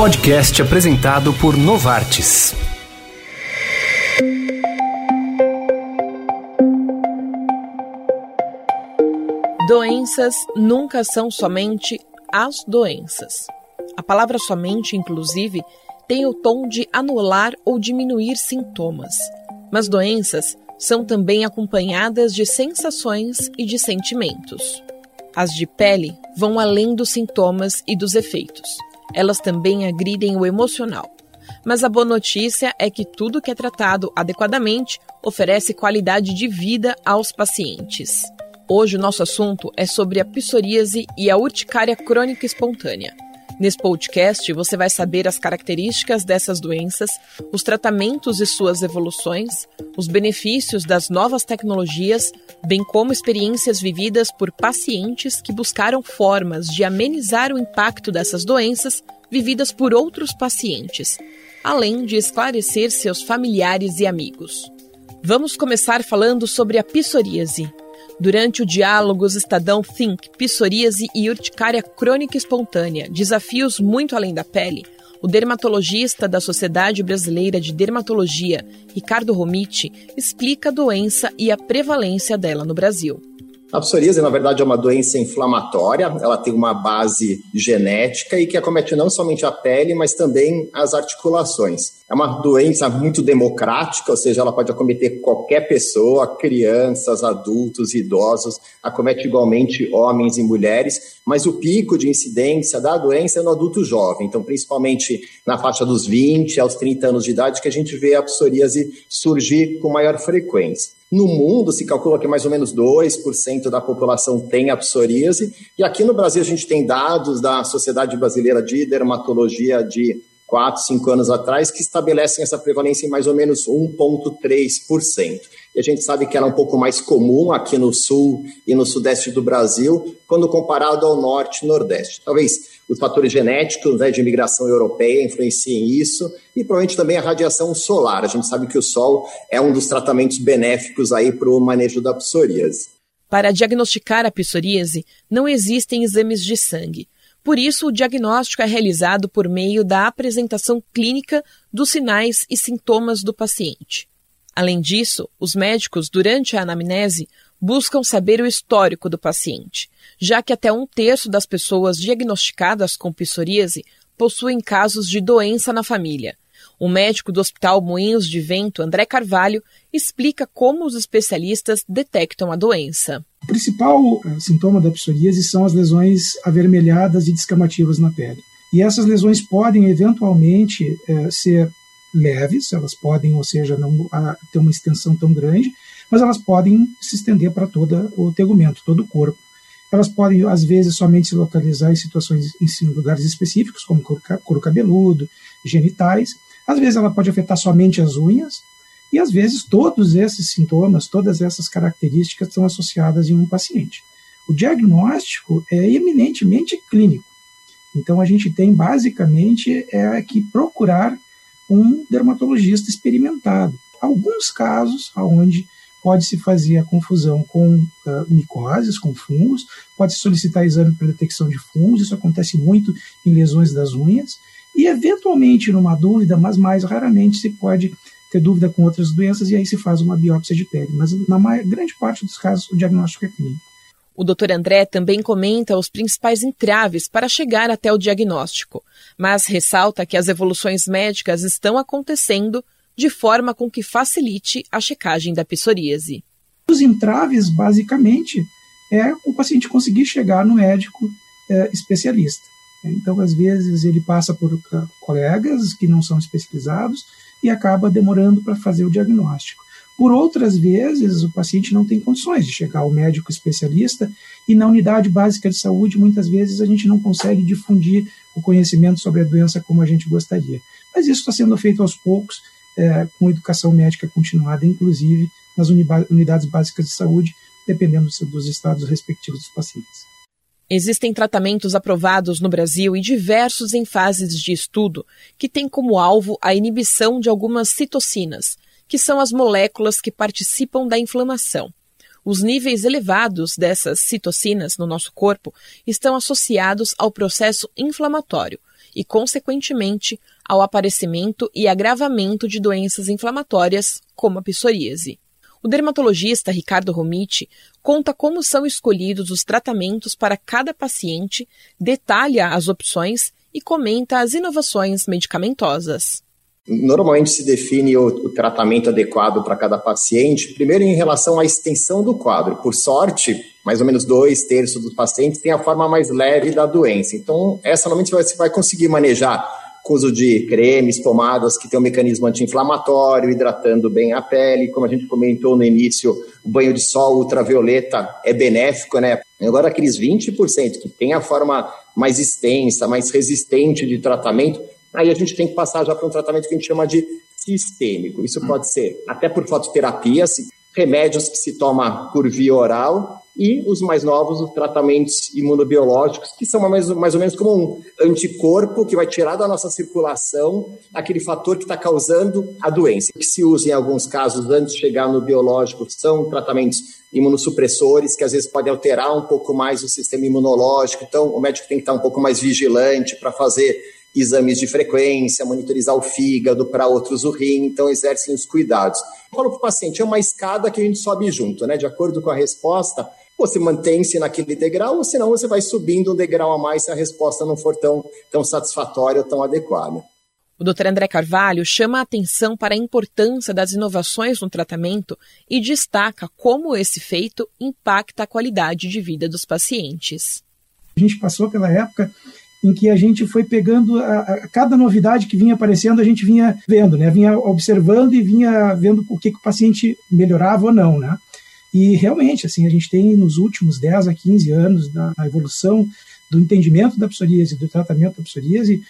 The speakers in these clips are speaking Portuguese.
Podcast apresentado por Novartis. Doenças nunca são somente as doenças. A palavra somente, inclusive, tem o tom de anular ou diminuir sintomas. Mas doenças são também acompanhadas de sensações e de sentimentos. As de pele vão além dos sintomas e dos efeitos. Elas também agridem o emocional. Mas a boa notícia é que tudo que é tratado adequadamente oferece qualidade de vida aos pacientes. Hoje o nosso assunto é sobre a psoríase e a urticária crônica espontânea. Nesse podcast, você vai saber as características dessas doenças, os tratamentos e suas evoluções, os benefícios das novas tecnologias, bem como experiências vividas por pacientes que buscaram formas de amenizar o impacto dessas doenças vividas por outros pacientes, além de esclarecer seus familiares e amigos. Vamos começar falando sobre a psoríase, Durante o diálogo, os Estadão Think, psoríase e urticária crônica espontânea, desafios muito além da pele, o dermatologista da Sociedade Brasileira de Dermatologia, Ricardo Romiti, explica a doença e a prevalência dela no Brasil. A psoríase, na verdade, é uma doença inflamatória, ela tem uma base genética e que acomete não somente a pele, mas também as articulações. É uma doença muito democrática, ou seja, ela pode acometer qualquer pessoa, crianças, adultos, idosos, acomete igualmente homens e mulheres, mas o pico de incidência da doença é no adulto jovem, então principalmente na faixa dos 20 aos 30 anos de idade que a gente vê a psoríase surgir com maior frequência. No mundo, se calcula que mais ou menos 2% da população tem a psoríase, e aqui no Brasil a gente tem dados da Sociedade Brasileira de Dermatologia de 4, 5 anos atrás, que estabelecem essa prevalência em mais ou menos 1,3%. E a gente sabe que ela é um pouco mais comum aqui no sul e no sudeste do Brasil, quando comparado ao norte e nordeste. Talvez os fatores genéticos né, de imigração europeia influenciem isso e provavelmente também a radiação solar. A gente sabe que o sol é um dos tratamentos benéficos aí para o manejo da psoríase. Para diagnosticar a psoríase, não existem exames de sangue. Por isso, o diagnóstico é realizado por meio da apresentação clínica dos sinais e sintomas do paciente. Além disso, os médicos, durante a anamnese, buscam saber o histórico do paciente, já que até um terço das pessoas diagnosticadas com psoríase possuem casos de doença na família. O médico do Hospital Moinhos de Vento, André Carvalho, explica como os especialistas detectam a doença. O principal uh, sintoma da psoríase são as lesões avermelhadas e descamativas na pele. E essas lesões podem eventualmente uh, ser leves, elas podem, ou seja, não uh, ter uma extensão tão grande, mas elas podem se estender para todo o tegumento, todo o corpo. Elas podem, às vezes, somente se localizar em situações, em lugares específicos, como couro cabeludo, genitais. Às vezes, ela pode afetar somente as unhas, e às vezes todos esses sintomas, todas essas características estão associadas em um paciente. O diagnóstico é eminentemente clínico. Então a gente tem basicamente é que procurar um dermatologista experimentado. Alguns casos onde pode-se fazer a confusão com uh, micoses, com fungos, pode solicitar exame para detecção de fungos, isso acontece muito em lesões das unhas, e eventualmente numa dúvida, mas mais raramente se pode ter dúvida com outras doenças e aí se faz uma biópsia de pele, mas na maior, grande parte dos casos o diagnóstico é clínico. O Dr. André também comenta os principais entraves para chegar até o diagnóstico, mas ressalta que as evoluções médicas estão acontecendo de forma com que facilite a checagem da psoríase. Os entraves, basicamente, é o paciente conseguir chegar no médico é, especialista. Então, às vezes, ele passa por colegas que não são especializados e acaba demorando para fazer o diagnóstico. Por outras vezes, o paciente não tem condições de chegar ao médico especialista e na unidade básica de saúde, muitas vezes, a gente não consegue difundir o conhecimento sobre a doença como a gente gostaria. Mas isso está sendo feito aos poucos é, com educação médica continuada, inclusive nas unidades básicas de saúde, dependendo dos estados respectivos dos pacientes. Existem tratamentos aprovados no Brasil e diversos em fases de estudo que têm como alvo a inibição de algumas citocinas, que são as moléculas que participam da inflamação. Os níveis elevados dessas citocinas no nosso corpo estão associados ao processo inflamatório e, consequentemente, ao aparecimento e agravamento de doenças inflamatórias, como a psoríase. O dermatologista Ricardo Romiti conta como são escolhidos os tratamentos para cada paciente, detalha as opções e comenta as inovações medicamentosas. Normalmente se define o, o tratamento adequado para cada paciente, primeiro em relação à extensão do quadro. Por sorte, mais ou menos dois terços dos pacientes têm a forma mais leve da doença. Então, essa normalmente você vai conseguir manejar com uso de cremes, pomadas que tem um mecanismo anti-inflamatório, hidratando bem a pele. Como a gente comentou no início, o banho de sol ultravioleta é benéfico, né? Agora, aqueles 20% que tem a forma mais extensa, mais resistente de tratamento, aí a gente tem que passar já para um tratamento que a gente chama de sistêmico. Isso pode ser até por fototerapia, remédios que se toma por via oral e os mais novos, os tratamentos imunobiológicos, que são mais, mais ou menos como um anticorpo que vai tirar da nossa circulação aquele fator que está causando a doença. Que se usa em alguns casos antes de chegar no biológico são tratamentos imunossupressores, que às vezes podem alterar um pouco mais o sistema imunológico. Então, o médico tem que estar um pouco mais vigilante para fazer exames de frequência, monitorizar o fígado, para outros o rim, então exercem os cuidados. Eu falo para o paciente, é uma escada que a gente sobe junto, né? De acordo com a resposta, você mantém-se naquele degrau, ou senão você vai subindo um degrau a mais se a resposta não for tão, tão satisfatória ou tão adequada. O Dr. André Carvalho chama a atenção para a importância das inovações no tratamento e destaca como esse feito impacta a qualidade de vida dos pacientes. A gente passou pela época em que a gente foi pegando a, a, cada novidade que vinha aparecendo, a gente vinha vendo, né? Vinha observando e vinha vendo o que, que o paciente melhorava ou não, né? E realmente, assim, a gente tem nos últimos 10 a 15 anos da evolução do entendimento da psoríase, do tratamento da psoríase,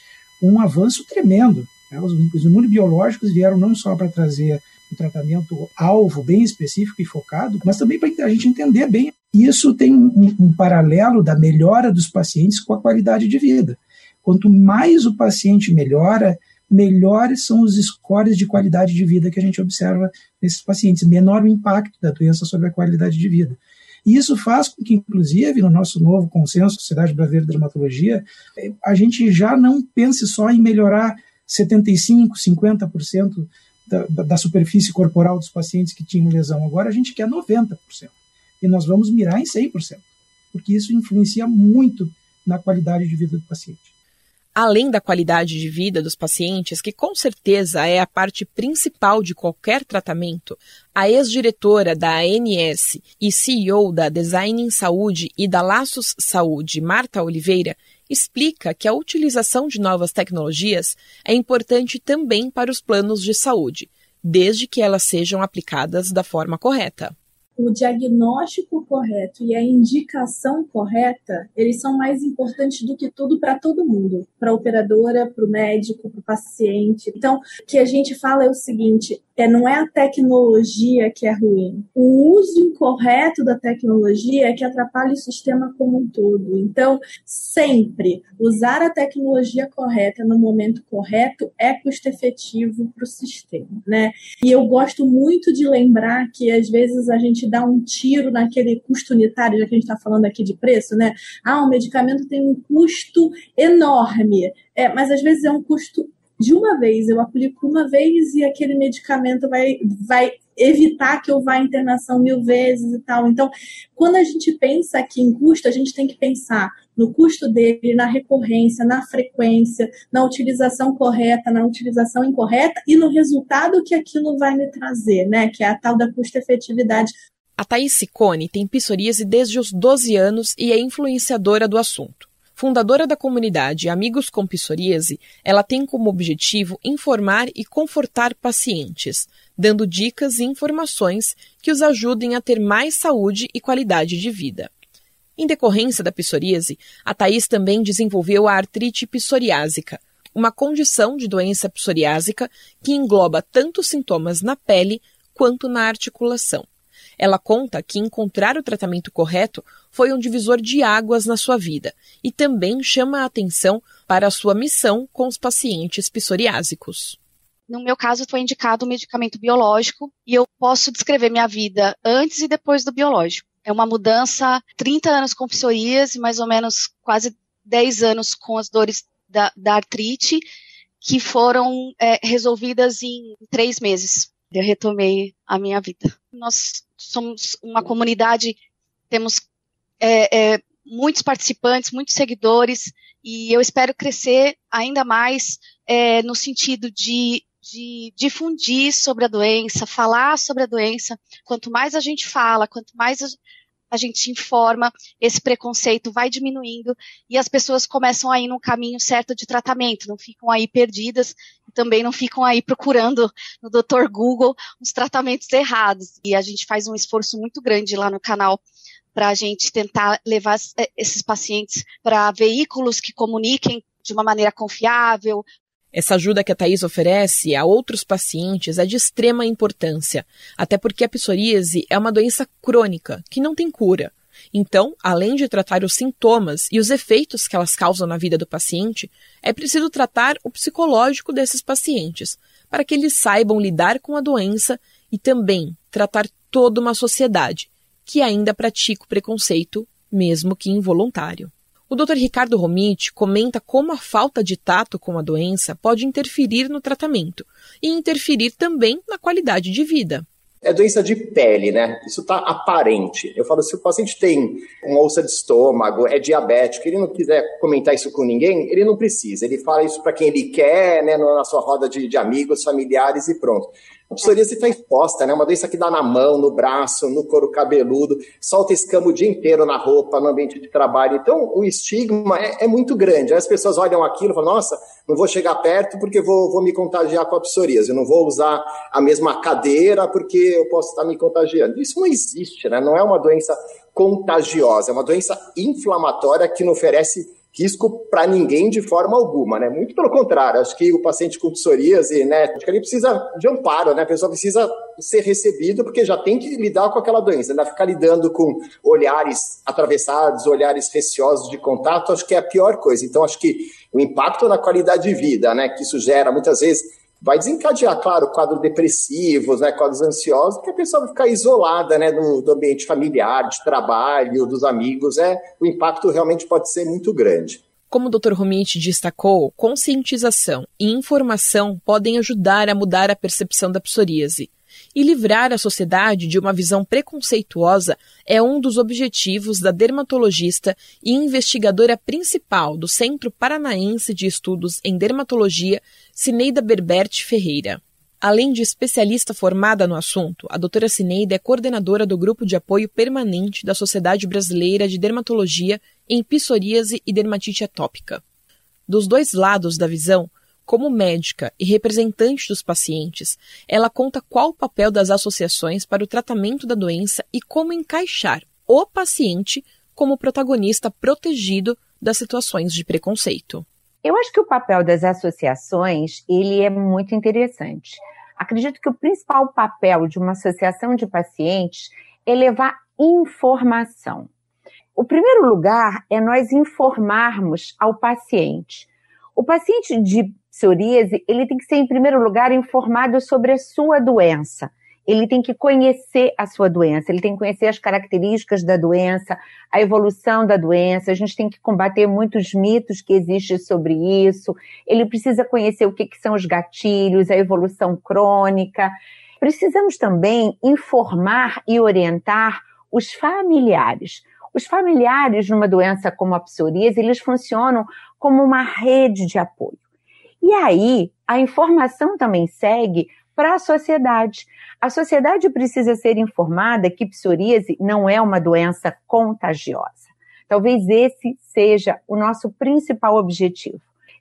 um avanço tremendo. Né? Os, os imunobiológicos vieram não só para trazer um tratamento alvo bem específico e focado, mas também para a gente entender bem. Isso tem um, um paralelo da melhora dos pacientes com a qualidade de vida. Quanto mais o paciente melhora, melhores são os scores de qualidade de vida que a gente observa nesses pacientes, menor o impacto da doença sobre a qualidade de vida. E isso faz com que, inclusive, no nosso novo consenso Sociedade Brasileira de Dermatologia, a gente já não pense só em melhorar 75%, 50% da, da superfície corporal dos pacientes que tinham lesão. Agora a gente quer 90%. E nós vamos mirar em 100%, porque isso influencia muito na qualidade de vida do paciente. Além da qualidade de vida dos pacientes, que com certeza é a parte principal de qualquer tratamento, a ex-diretora da ANS e CEO da Design em Saúde e da Laços Saúde, Marta Oliveira, explica que a utilização de novas tecnologias é importante também para os planos de saúde, desde que elas sejam aplicadas da forma correta o diagnóstico correto e a indicação correta, eles são mais importantes do que tudo para todo mundo, para a operadora, para o médico, para o paciente. Então, o que a gente fala é o seguinte: é, não é a tecnologia que é ruim. O uso incorreto da tecnologia é que atrapalha o sistema como um todo. Então, sempre usar a tecnologia correta no momento correto é custo efetivo para o sistema, né? E eu gosto muito de lembrar que às vezes a gente dá um tiro naquele custo unitário, já que a gente está falando aqui de preço, né? Ah, o medicamento tem um custo enorme, é, mas às vezes é um custo de uma vez. Eu aplico uma vez e aquele medicamento vai, vai evitar que eu vá à internação mil vezes e tal. Então, quando a gente pensa aqui em custo, a gente tem que pensar no custo dele, na recorrência, na frequência, na utilização correta, na utilização incorreta e no resultado que aquilo vai me trazer, né? Que é a tal da custo-efetividade. A Thaís Ciccone tem psoríase desde os 12 anos e é influenciadora do assunto. Fundadora da comunidade Amigos com Psoríase, ela tem como objetivo informar e confortar pacientes, dando dicas e informações que os ajudem a ter mais saúde e qualidade de vida. Em decorrência da psoríase, a Thais também desenvolveu a artrite psoriásica, uma condição de doença psoriásica que engloba tanto sintomas na pele quanto na articulação. Ela conta que encontrar o tratamento correto foi um divisor de águas na sua vida e também chama a atenção para a sua missão com os pacientes psoriásicos. No meu caso, foi indicado um medicamento biológico e eu posso descrever minha vida antes e depois do biológico. É uma mudança, 30 anos com psoríase, mais ou menos quase 10 anos com as dores da, da artrite que foram é, resolvidas em três meses. Eu retomei a minha vida. Nós somos uma comunidade, temos é, é, muitos participantes, muitos seguidores, e eu espero crescer ainda mais é, no sentido de, de difundir sobre a doença, falar sobre a doença. Quanto mais a gente fala, quanto mais a, gente informa, esse preconceito vai diminuindo e as pessoas começam a ir no caminho certo de tratamento, não ficam aí perdidas e também não ficam aí procurando no Dr. Google os tratamentos errados. E a gente faz um esforço muito grande lá no canal para a gente tentar levar eh, esses pacientes para veículos que comuniquem de uma maneira confiável, essa ajuda que a Thais oferece a outros pacientes é de extrema importância, até porque a psoríase é uma doença crônica que não tem cura. Então, além de tratar os sintomas e os efeitos que elas causam na vida do paciente, é preciso tratar o psicológico desses pacientes, para que eles saibam lidar com a doença e também tratar toda uma sociedade que ainda pratica o preconceito, mesmo que involuntário. O Dr. Ricardo Romit comenta como a falta de tato com a doença pode interferir no tratamento e interferir também na qualidade de vida. É doença de pele, né? Isso está aparente. Eu falo, se o paciente tem uma úlcera de estômago, é diabético, ele não quiser comentar isso com ninguém, ele não precisa. Ele fala isso para quem ele quer, né, na sua roda de, de amigos, familiares e pronto. A psoríase está exposta, né? Uma doença que dá na mão, no braço, no couro cabeludo, solta escama o dia inteiro na roupa, no ambiente de trabalho. Então, o estigma é, é muito grande. Aí as pessoas olham aquilo e falam, nossa, não vou chegar perto porque vou, vou me contagiar com a psoríase. Eu não vou usar a mesma cadeira porque eu posso estar me contagiando. Isso não existe, né? Não é uma doença contagiosa, é uma doença inflamatória que não oferece risco para ninguém de forma alguma, né? Muito pelo contrário, acho que o paciente com psoríase, né, acho que ele precisa de amparo, né? A pessoa precisa ser recebido porque já tem que lidar com aquela doença, ainda ficar lidando com olhares atravessados, olhares receosos de contato, acho que é a pior coisa. Então acho que o impacto na qualidade de vida, né, que isso gera muitas vezes vai desencadear, claro, quadros depressivos, né, quadros ansiosos, que a pessoa vai ficar isolada, né, do, do, ambiente familiar, de trabalho, dos amigos, é, o impacto realmente pode ser muito grande. Como o Dr. Romit destacou, conscientização e informação podem ajudar a mudar a percepção da psoríase. E livrar a sociedade de uma visão preconceituosa é um dos objetivos da dermatologista e investigadora principal do Centro Paranaense de Estudos em Dermatologia, Cineida Berbert Ferreira. Além de especialista formada no assunto, a doutora Cineida é coordenadora do Grupo de Apoio Permanente da Sociedade Brasileira de Dermatologia em Psoríase e Dermatite Atópica. Dos dois lados da visão, como médica e representante dos pacientes, ela conta qual o papel das associações para o tratamento da doença e como encaixar o paciente como protagonista protegido das situações de preconceito. Eu acho que o papel das associações ele é muito interessante. Acredito que o principal papel de uma associação de pacientes é levar informação. O primeiro lugar é nós informarmos ao paciente. O paciente de psoríase, ele tem que ser, em primeiro lugar, informado sobre a sua doença. Ele tem que conhecer a sua doença, ele tem que conhecer as características da doença, a evolução da doença. A gente tem que combater muitos mitos que existem sobre isso. Ele precisa conhecer o que, que são os gatilhos, a evolução crônica. Precisamos também informar e orientar os familiares. Os familiares numa doença como a psoríase, eles funcionam como uma rede de apoio. E aí, a informação também segue para a sociedade. A sociedade precisa ser informada que psoríase não é uma doença contagiosa. Talvez esse seja o nosso principal objetivo.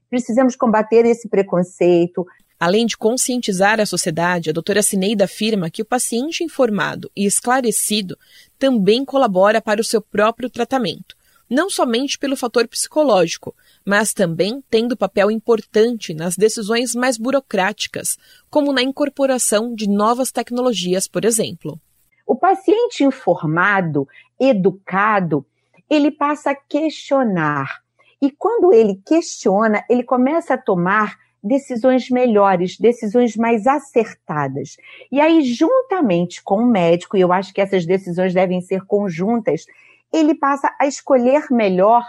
Precisamos combater esse preconceito. Além de conscientizar a sociedade, a doutora Cineida afirma que o paciente informado e esclarecido também colabora para o seu próprio tratamento, não somente pelo fator psicológico, mas também tendo papel importante nas decisões mais burocráticas, como na incorporação de novas tecnologias, por exemplo. O paciente informado, educado, ele passa a questionar. E quando ele questiona, ele começa a tomar decisões melhores, decisões mais acertadas. E aí, juntamente com o médico, e eu acho que essas decisões devem ser conjuntas, ele passa a escolher melhor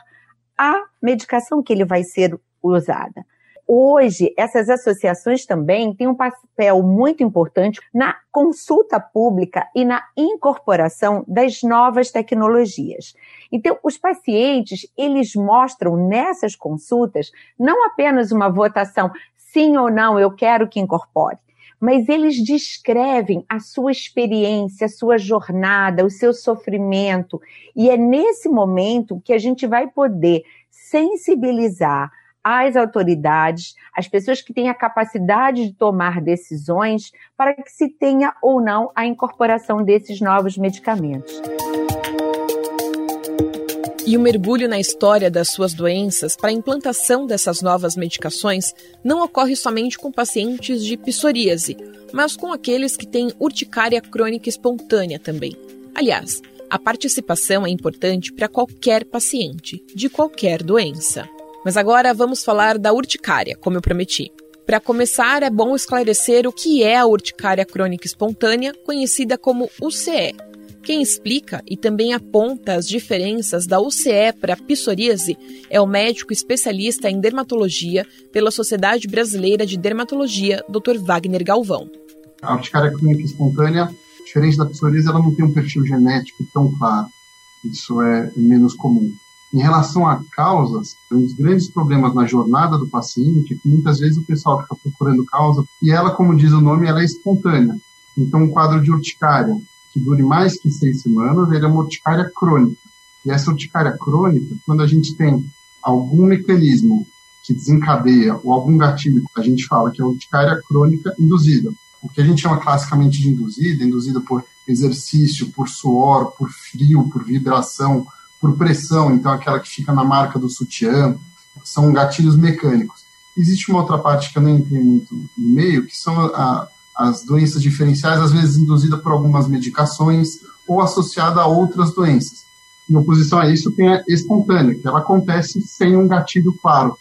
a medicação que ele vai ser usada. Hoje, essas associações também têm um papel muito importante na consulta pública e na incorporação das novas tecnologias. Então, os pacientes, eles mostram nessas consultas não apenas uma votação sim ou não, eu quero que incorpore, mas eles descrevem a sua experiência, a sua jornada, o seu sofrimento, e é nesse momento que a gente vai poder sensibilizar as autoridades, as pessoas que têm a capacidade de tomar decisões para que se tenha ou não a incorporação desses novos medicamentos. E o mergulho na história das suas doenças para a implantação dessas novas medicações não ocorre somente com pacientes de psoríase, mas com aqueles que têm urticária crônica espontânea também. Aliás, a participação é importante para qualquer paciente, de qualquer doença. Mas agora vamos falar da urticária, como eu prometi. Para começar, é bom esclarecer o que é a urticária crônica espontânea, conhecida como UCE. Quem explica e também aponta as diferenças da UCE para a psoríase é o médico especialista em dermatologia pela Sociedade Brasileira de Dermatologia, Dr. Wagner Galvão. A urticária crônica espontânea, diferente da psoríase, ela não tem um perfil genético tão claro. Isso é menos comum. Em relação a causas, um dos grandes problemas na jornada do paciente é que muitas vezes o pessoal fica procurando causa e ela, como diz o nome, ela é espontânea. Então, um quadro de urticária que dure mais que seis semanas, ele é uma urticária crônica. E essa urticária crônica, quando a gente tem algum mecanismo que desencadeia ou algum gatilho, a gente fala que é urticária crônica induzida. O que a gente chama classicamente de induzida, induzida por exercício, por suor, por frio, por vibração, por pressão, então aquela que fica na marca do sutiã, são gatilhos mecânicos. Existe uma outra parte que eu não entrei muito no meio, que são a, as doenças diferenciais, às vezes induzidas por algumas medicações ou associada a outras doenças. Em oposição a isso, tem a espontânea, que ela acontece sem um gatilho claro.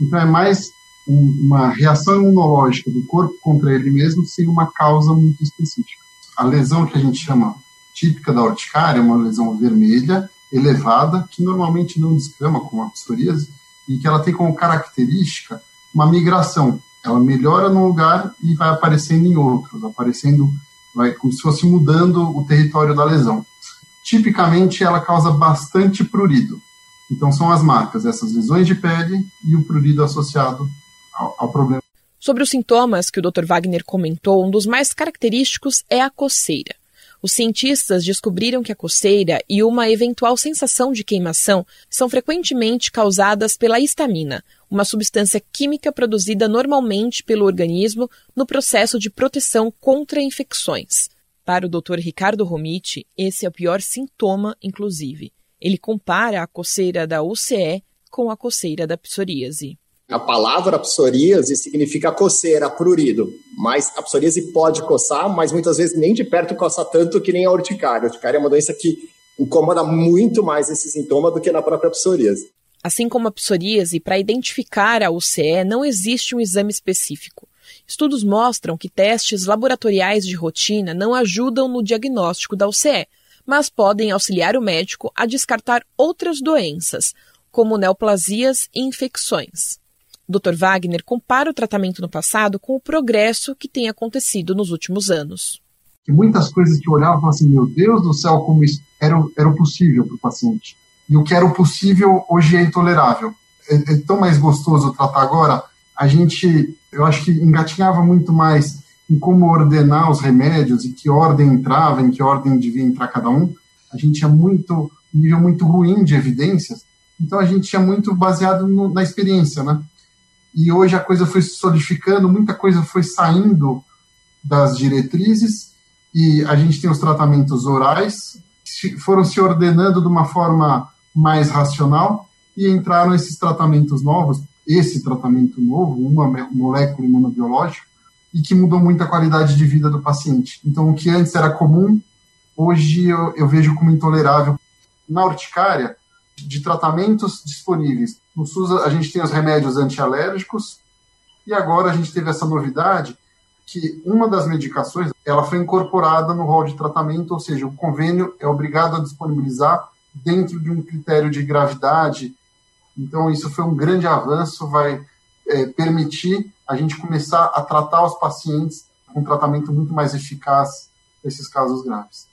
Então, é mais um, uma reação imunológica do corpo contra ele mesmo sem uma causa muito específica. A lesão que a gente chama típica da urticária é uma lesão vermelha, elevada, que normalmente não descama como a psoríase, e que ela tem como característica uma migração. Ela melhora num lugar e vai aparecendo em outros, aparecendo, vai como se fosse mudando o território da lesão. Tipicamente, ela causa bastante prurido. Então, são as marcas, essas lesões de pele e o prurido associado ao, ao problema. Sobre os sintomas que o Dr. Wagner comentou, um dos mais característicos é a coceira. Os cientistas descobriram que a coceira e uma eventual sensação de queimação são frequentemente causadas pela histamina, uma substância química produzida normalmente pelo organismo no processo de proteção contra infecções. Para o Dr. Ricardo Romiti, esse é o pior sintoma, inclusive. Ele compara a coceira da UCE com a coceira da psoríase. A palavra psoríase significa coceira, prurido. Mas a psoríase pode coçar, mas muitas vezes nem de perto coça tanto que nem a urticária. A urticária é uma doença que incomoda muito mais esse sintoma do que na própria psoríase. Assim como a psoríase, para identificar a UCE não existe um exame específico. Estudos mostram que testes laboratoriais de rotina não ajudam no diagnóstico da UCE, mas podem auxiliar o médico a descartar outras doenças, como neoplasias e infecções. Dr. Wagner compara o tratamento no passado com o progresso que tem acontecido nos últimos anos. Muitas coisas que eu olhava e falava assim, meu Deus do céu, como isso era, era possível para o paciente. E o que era possível hoje é intolerável. É, é tão mais gostoso tratar agora. A gente, eu acho que engatinhava muito mais em como ordenar os remédios e que ordem entrava, em que ordem devia entrar cada um. A gente tinha muito um nível muito ruim de evidências, então a gente tinha muito baseado no, na experiência, né? e hoje a coisa foi se solidificando, muita coisa foi saindo das diretrizes e a gente tem os tratamentos orais que foram se ordenando de uma forma mais racional e entraram esses tratamentos novos, esse tratamento novo, uma molécula imunobiológica, e que mudou muito a qualidade de vida do paciente. Então, o que antes era comum, hoje eu, eu vejo como intolerável. Na urticária, de tratamentos disponíveis. No SUS a gente tem os remédios antialérgicos e agora a gente teve essa novidade que uma das medicações ela foi incorporada no rol de tratamento, ou seja, o convênio é obrigado a disponibilizar dentro de um critério de gravidade Então, isso foi um grande avanço, vai é, permitir a gente começar a tratar os pacientes com um tratamento muito mais eficaz nesses casos graves.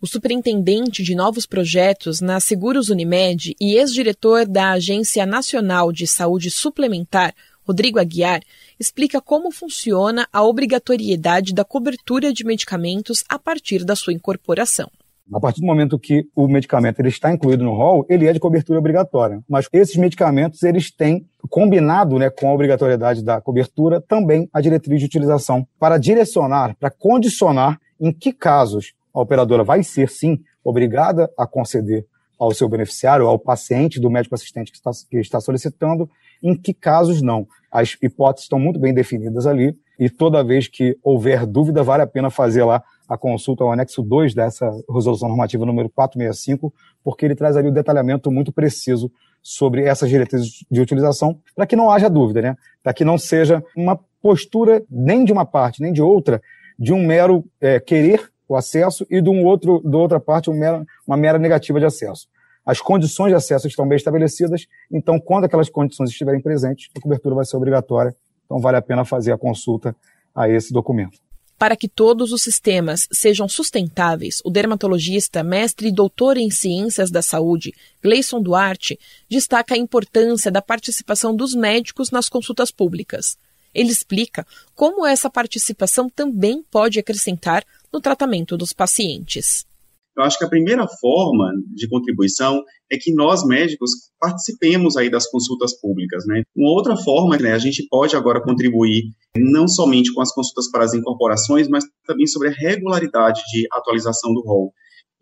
O superintendente de novos projetos na Seguros Unimed e ex-diretor da Agência Nacional de Saúde Suplementar, Rodrigo Aguiar, explica como funciona a obrigatoriedade da cobertura de medicamentos a partir da sua incorporação. A partir do momento que o medicamento ele está incluído no rol, ele é de cobertura obrigatória. Mas esses medicamentos eles têm combinado né, com a obrigatoriedade da cobertura também a diretriz de utilização para direcionar, para condicionar em que casos a operadora vai ser sim obrigada a conceder ao seu beneficiário, ao paciente do médico assistente que está, que está solicitando, em que casos não. As hipóteses estão muito bem definidas ali e toda vez que houver dúvida, vale a pena fazer lá a consulta ao anexo 2 dessa resolução normativa número 465, porque ele traz ali o um detalhamento muito preciso sobre essas diretrizes de utilização, para que não haja dúvida, né? Para que não seja uma postura nem de uma parte, nem de outra, de um mero é, querer o acesso e de um outro, da outra parte, um mero, uma mera negativa de acesso. As condições de acesso estão bem estabelecidas, então, quando aquelas condições estiverem presentes, a cobertura vai ser obrigatória. Então, vale a pena fazer a consulta a esse documento. Para que todos os sistemas sejam sustentáveis, o dermatologista, mestre e doutor em ciências da saúde, Gleison Duarte, destaca a importância da participação dos médicos nas consultas públicas. Ele explica como essa participação também pode acrescentar no tratamento dos pacientes. Eu acho que a primeira forma de contribuição é que nós médicos participemos aí das consultas públicas, né? Uma outra forma, né, a gente pode agora contribuir não somente com as consultas para as incorporações, mas também sobre a regularidade de atualização do rol.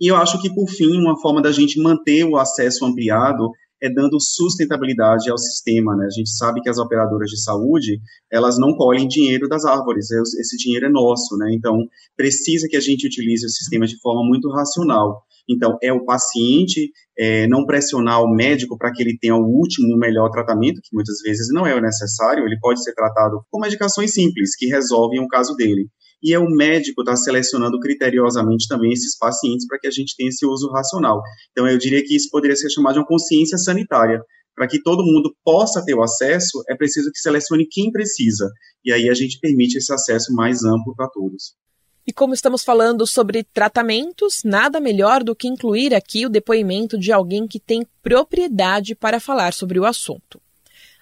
E eu acho que, por fim, uma forma da gente manter o acesso ampliado é dando sustentabilidade ao sistema, né? A gente sabe que as operadoras de saúde, elas não colhem dinheiro das árvores, é esse dinheiro é nosso, né? Então, precisa que a gente utilize o sistema de forma muito racional. Então, é o paciente é, não pressionar o médico para que ele tenha o último, melhor tratamento, que muitas vezes não é o necessário, ele pode ser tratado com medicações simples, que resolvem o caso dele. E é o médico estar tá selecionando criteriosamente também esses pacientes para que a gente tenha esse uso racional. Então, eu diria que isso poderia ser chamado de uma consciência sanitária. Para que todo mundo possa ter o acesso, é preciso que selecione quem precisa. E aí a gente permite esse acesso mais amplo para todos. E como estamos falando sobre tratamentos, nada melhor do que incluir aqui o depoimento de alguém que tem propriedade para falar sobre o assunto.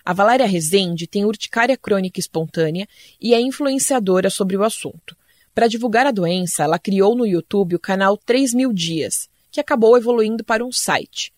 A Valéria Rezende tem urticária crônica espontânea e é influenciadora sobre o assunto. Para divulgar a doença, ela criou no YouTube o canal 3 Mil Dias, que acabou evoluindo para um site.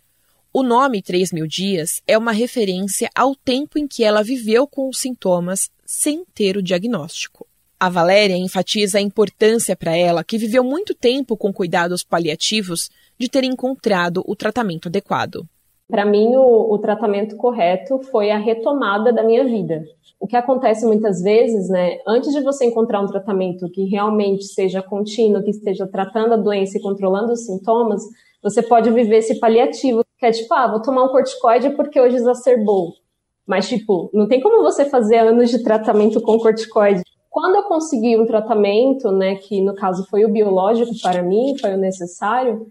O nome 3 Mil Dias é uma referência ao tempo em que ela viveu com os sintomas sem ter o diagnóstico. A Valéria enfatiza a importância para ela, que viveu muito tempo com cuidados paliativos, de ter encontrado o tratamento adequado. Para mim, o, o, tratamento correto foi a retomada da minha vida. O que acontece muitas vezes, né, antes de você encontrar um tratamento que realmente seja contínuo, que esteja tratando a doença e controlando os sintomas, você pode viver esse paliativo, que é tipo, ah, vou tomar um corticoide porque hoje exacerbou. Mas, tipo, não tem como você fazer anos de tratamento com corticoide. Quando eu consegui um tratamento, né, que no caso foi o biológico para mim, foi o necessário,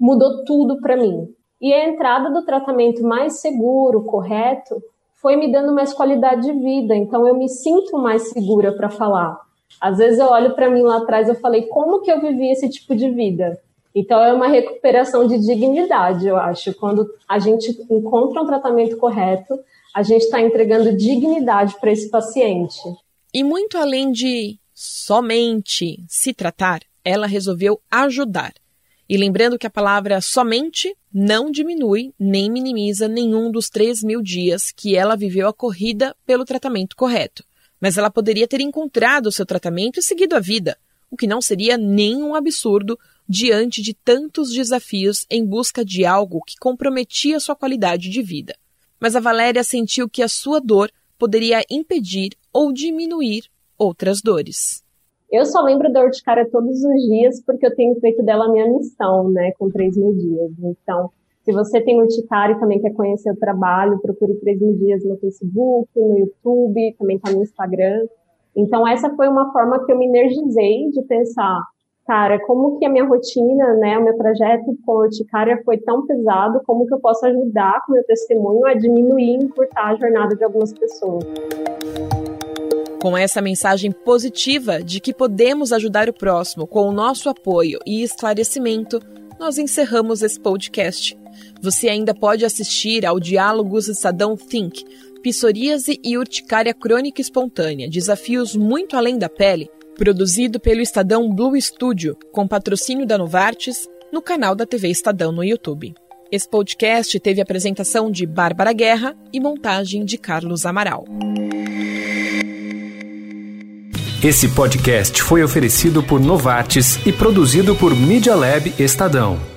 mudou tudo para mim. E a entrada do tratamento mais seguro, correto, foi me dando mais qualidade de vida. Então eu me sinto mais segura para falar. Às vezes eu olho para mim lá atrás e falei como que eu vivi esse tipo de vida. Então é uma recuperação de dignidade, eu acho. Quando a gente encontra um tratamento correto, a gente está entregando dignidade para esse paciente. E muito além de somente se tratar, ela resolveu ajudar. E lembrando que a palavra somente não diminui nem minimiza nenhum dos 3 mil dias que ela viveu a corrida pelo tratamento correto. Mas ela poderia ter encontrado o seu tratamento e seguido a vida, o que não seria nenhum absurdo diante de tantos desafios em busca de algo que comprometia sua qualidade de vida. Mas a Valéria sentiu que a sua dor poderia impedir ou diminuir outras dores. Eu só lembro da urticária todos os dias porque eu tenho feito dela a minha missão, né, com 3 mil dias. Então, se você tem urticária e também quer conhecer o trabalho, procure 3 mil dias no Facebook, no YouTube, também está no Instagram. Então, essa foi uma forma que eu me energizei de pensar, cara, como que a minha rotina, né, o meu trajeto com a urticária foi tão pesado, como que eu posso ajudar com meu testemunho a diminuir e encurtar a jornada de algumas pessoas. Com essa mensagem positiva de que podemos ajudar o próximo com o nosso apoio e esclarecimento, nós encerramos esse podcast. Você ainda pode assistir ao Diálogos Estadão Think, Psoríase e Urticária Crônica Espontânea, desafios muito além da pele, Produzido pelo Estadão Blue Studio, com patrocínio da Novartis, no canal da TV Estadão no YouTube. Esse podcast teve apresentação de Bárbara Guerra e montagem de Carlos Amaral. Esse podcast foi oferecido por Novartis e produzido por Media Lab Estadão.